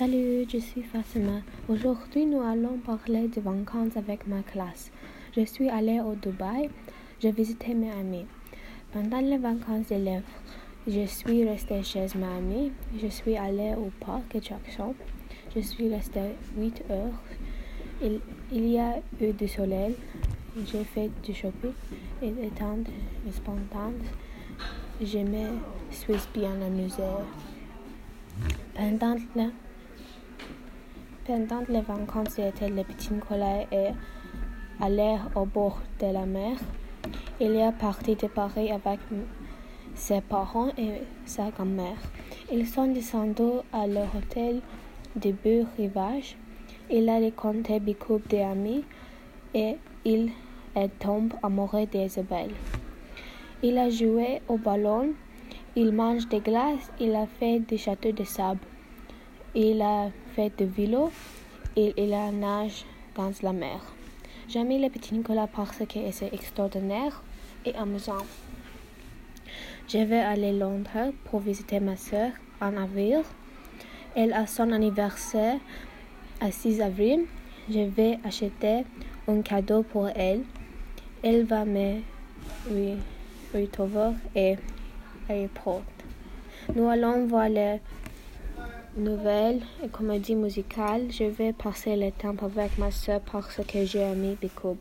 Salut, je suis Fatima. Aujourd'hui, nous allons parler de vacances avec ma classe. Je suis allée au Dubaï. J'ai visité mes amis. Pendant les vacances d'élèves, je suis restée chez ma amie. Je suis allée au parc Jackson. Je suis restée 8 heures. Il, y a eu du soleil. J'ai fait du shopping et détente et spontané. Je me suis bien amusée. Pendant le pendant les vacances le petit Nicolas est allé au bord de la mer. Il est parti de Paris avec ses parents et sa grand-mère. Ils sont descendus à l'hôtel de Beau Rivage. Il a rencontré beaucoup d'amis et il est tombé amoureux d'Isabelle. Il a joué au ballon, il mange des glaces, il a fait des châteaux de sable. Il a fait du vélo et il a nage dans la mer. J'aime le petit Nicolas parce que c'est extraordinaire et amusant. Je vais aller à Londres pour visiter ma soeur en avril. Elle a son anniversaire à 6 avril. Je vais acheter un cadeau pour elle. Elle va me retrouver et aéroport. Nous allons voir les nouvelle et comédie musicale, je vais passer le temps avec ma soeur parce que j'ai aimé beaucoup.